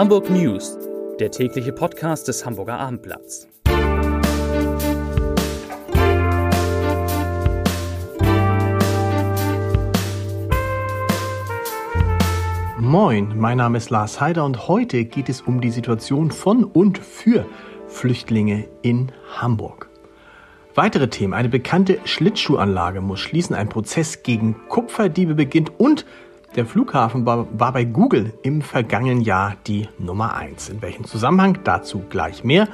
Hamburg News, der tägliche Podcast des Hamburger Abendblatts. Moin, mein Name ist Lars Heider und heute geht es um die Situation von und für Flüchtlinge in Hamburg. Weitere Themen. Eine bekannte Schlittschuhanlage muss schließen. Ein Prozess gegen Kupferdiebe beginnt und der Flughafen war, war, bei Google im vergangenen Jahr die Nummer 1. In welchem Zusammenhang? Dazu gleich mehr.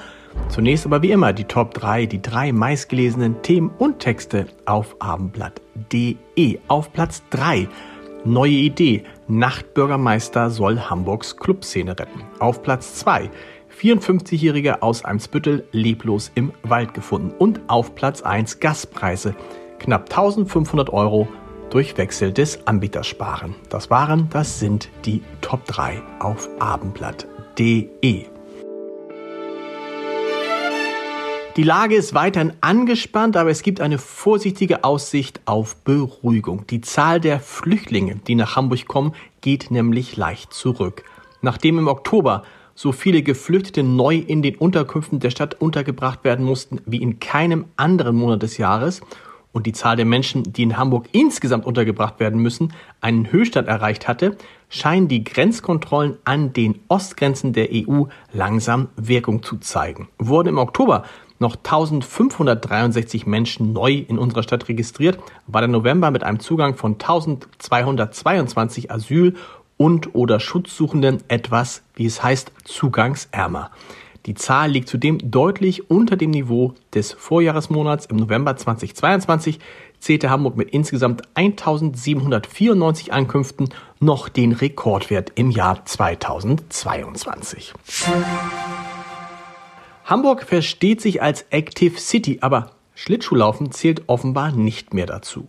Zunächst aber wie immer die Top 3, die drei meistgelesenen Themen und Texte auf abendblatt.de. Auf Platz 3 Neue Idee. Nachtbürgermeister soll Hamburgs Clubszene retten. Auf Platz 2 54-Jähriger aus Eimsbüttel leblos im Wald gefunden. Und auf Platz 1 Gaspreise. Knapp 1500 Euro durch Wechsel des Anbieters sparen. Das waren, das sind die Top 3 auf abendblatt.de. Die Lage ist weiterhin angespannt, aber es gibt eine vorsichtige Aussicht auf Beruhigung. Die Zahl der Flüchtlinge, die nach Hamburg kommen, geht nämlich leicht zurück. Nachdem im Oktober so viele Geflüchtete neu in den Unterkünften der Stadt untergebracht werden mussten wie in keinem anderen Monat des Jahres und die Zahl der Menschen, die in Hamburg insgesamt untergebracht werden müssen, einen Höchststand erreicht hatte, scheinen die Grenzkontrollen an den Ostgrenzen der EU langsam Wirkung zu zeigen. Wurden im Oktober noch 1563 Menschen neu in unserer Stadt registriert, war der November mit einem Zugang von 1222 Asyl- und oder Schutzsuchenden etwas, wie es heißt, zugangsärmer. Die Zahl liegt zudem deutlich unter dem Niveau des Vorjahresmonats. Im November 2022 zählte Hamburg mit insgesamt 1794 Ankünften noch den Rekordwert im Jahr 2022. Hamburg versteht sich als Active City, aber Schlittschuhlaufen zählt offenbar nicht mehr dazu.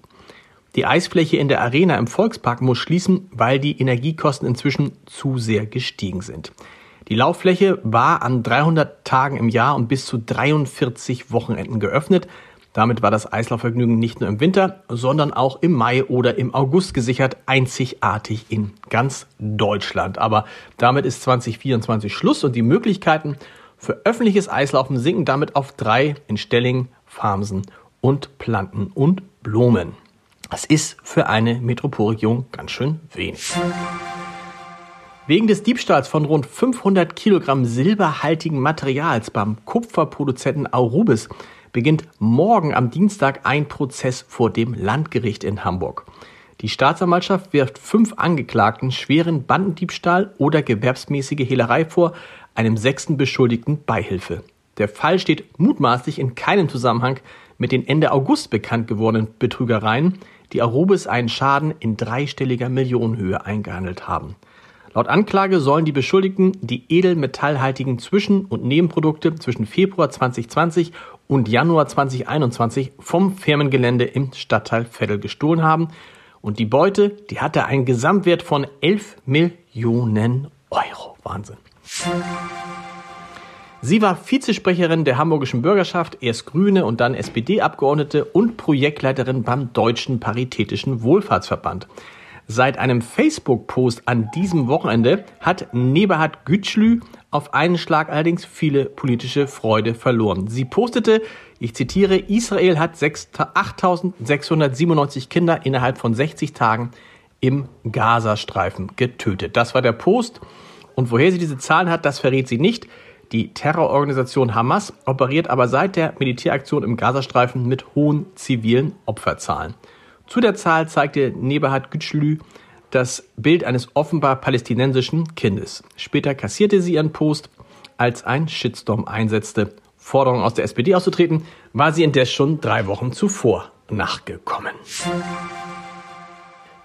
Die Eisfläche in der Arena im Volkspark muss schließen, weil die Energiekosten inzwischen zu sehr gestiegen sind. Die Lauffläche war an 300 Tagen im Jahr und bis zu 43 Wochenenden geöffnet. Damit war das Eislaufvergnügen nicht nur im Winter, sondern auch im Mai oder im August gesichert, einzigartig in ganz Deutschland. Aber damit ist 2024 Schluss und die Möglichkeiten für öffentliches Eislaufen sinken damit auf drei in Stelling, Farmsen und Planten und Blumen. Das ist für eine Metropolregion ganz schön wenig. Wegen des Diebstahls von rund 500 Kilogramm silberhaltigen Materials beim Kupferproduzenten Aurubis beginnt morgen am Dienstag ein Prozess vor dem Landgericht in Hamburg. Die Staatsanwaltschaft wirft fünf Angeklagten schweren Bandendiebstahl oder gewerbsmäßige Hehlerei vor, einem sechsten Beschuldigten Beihilfe. Der Fall steht mutmaßlich in keinem Zusammenhang mit den Ende August bekannt gewordenen Betrügereien, die Arubis einen Schaden in dreistelliger Millionenhöhe eingehandelt haben. Laut Anklage sollen die Beschuldigten die edelmetallhaltigen Zwischen- und Nebenprodukte zwischen Februar 2020 und Januar 2021 vom Firmengelände im Stadtteil Veddel gestohlen haben. Und die Beute, die hatte einen Gesamtwert von 11 Millionen Euro. Wahnsinn. Sie war Vizesprecherin der hamburgischen Bürgerschaft, erst Grüne und dann SPD-Abgeordnete und Projektleiterin beim Deutschen Paritätischen Wohlfahrtsverband. Seit einem Facebook-Post an diesem Wochenende hat Nebahat Gütschlü auf einen Schlag allerdings viele politische Freude verloren. Sie postete, ich zitiere, Israel hat 8697 Kinder innerhalb von 60 Tagen im Gazastreifen getötet. Das war der Post. Und woher sie diese Zahlen hat, das verrät sie nicht. Die Terrororganisation Hamas operiert aber seit der Militäraktion im Gazastreifen mit hohen zivilen Opferzahlen. Zu der Zahl zeigte Nebahat Gütschlü das Bild eines offenbar palästinensischen Kindes. Später kassierte sie ihren Post, als ein Shitstorm einsetzte. Forderung aus der SPD auszutreten, war sie indes schon drei Wochen zuvor nachgekommen.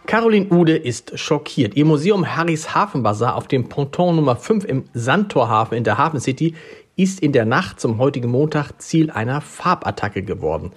Caroline Ude ist schockiert. Ihr Museum Harrys Hafenbazar auf dem Ponton Nummer 5 im Sandtorhafen in der Hafen City ist in der Nacht zum heutigen Montag Ziel einer Farbattacke geworden.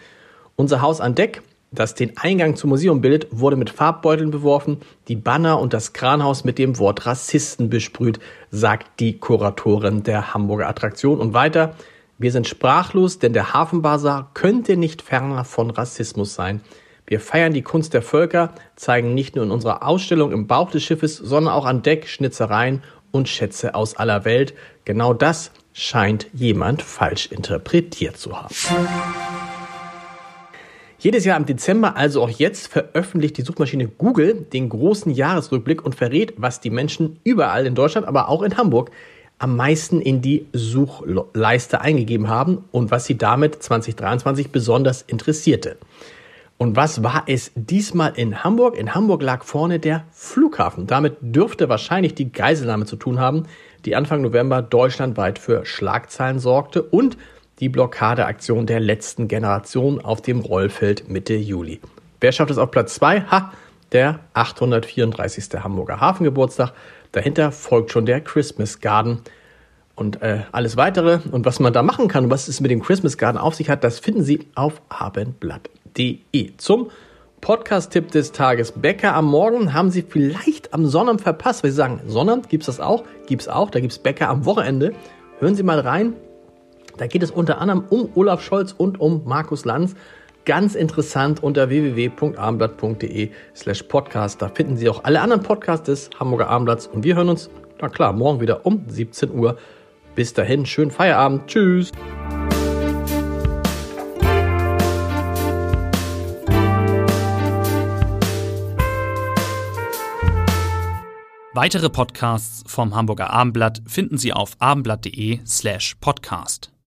Unser Haus an Deck das den Eingang zum Museum bildet, wurde mit Farbbeuteln beworfen, die Banner und das Kranhaus mit dem Wort Rassisten besprüht, sagt die Kuratorin der Hamburger Attraktion. Und weiter, wir sind sprachlos, denn der Hafenbazar könnte nicht ferner von Rassismus sein. Wir feiern die Kunst der Völker, zeigen nicht nur in unserer Ausstellung im Bauch des Schiffes, sondern auch an Deck Schnitzereien und Schätze aus aller Welt. Genau das scheint jemand falsch interpretiert zu haben. Jedes Jahr im Dezember, also auch jetzt, veröffentlicht die Suchmaschine Google den großen Jahresrückblick und verrät, was die Menschen überall in Deutschland, aber auch in Hamburg am meisten in die Suchleiste eingegeben haben und was sie damit 2023 besonders interessierte. Und was war es diesmal in Hamburg? In Hamburg lag vorne der Flughafen. Damit dürfte wahrscheinlich die Geiselnahme zu tun haben, die Anfang November deutschlandweit für Schlagzeilen sorgte und die Blockadeaktion der letzten Generation auf dem Rollfeld Mitte Juli. Wer schafft es auf Platz 2? Ha, der 834. Hamburger Hafengeburtstag. Dahinter folgt schon der Christmas Garden. Und äh, alles weitere und was man da machen kann und was es mit dem Christmas Garden auf sich hat, das finden Sie auf abendblatt.de. Zum Podcast-Tipp des Tages. Bäcker am Morgen haben Sie vielleicht am Sonnabend verpasst, weil Sie sagen, Sonnabend gibt es das auch, gibt es auch, da gibt es Bäcker am Wochenende. Hören Sie mal rein, da geht es unter anderem um Olaf Scholz und um Markus Lanz. Ganz interessant unter www.abendblatt.de slash podcast. Da finden Sie auch alle anderen Podcasts des Hamburger Abendblatts. Und wir hören uns, na klar, morgen wieder um 17 Uhr. Bis dahin, schönen Feierabend. Tschüss. Weitere Podcasts vom Hamburger Abendblatt finden Sie auf abendblatt.de slash podcast.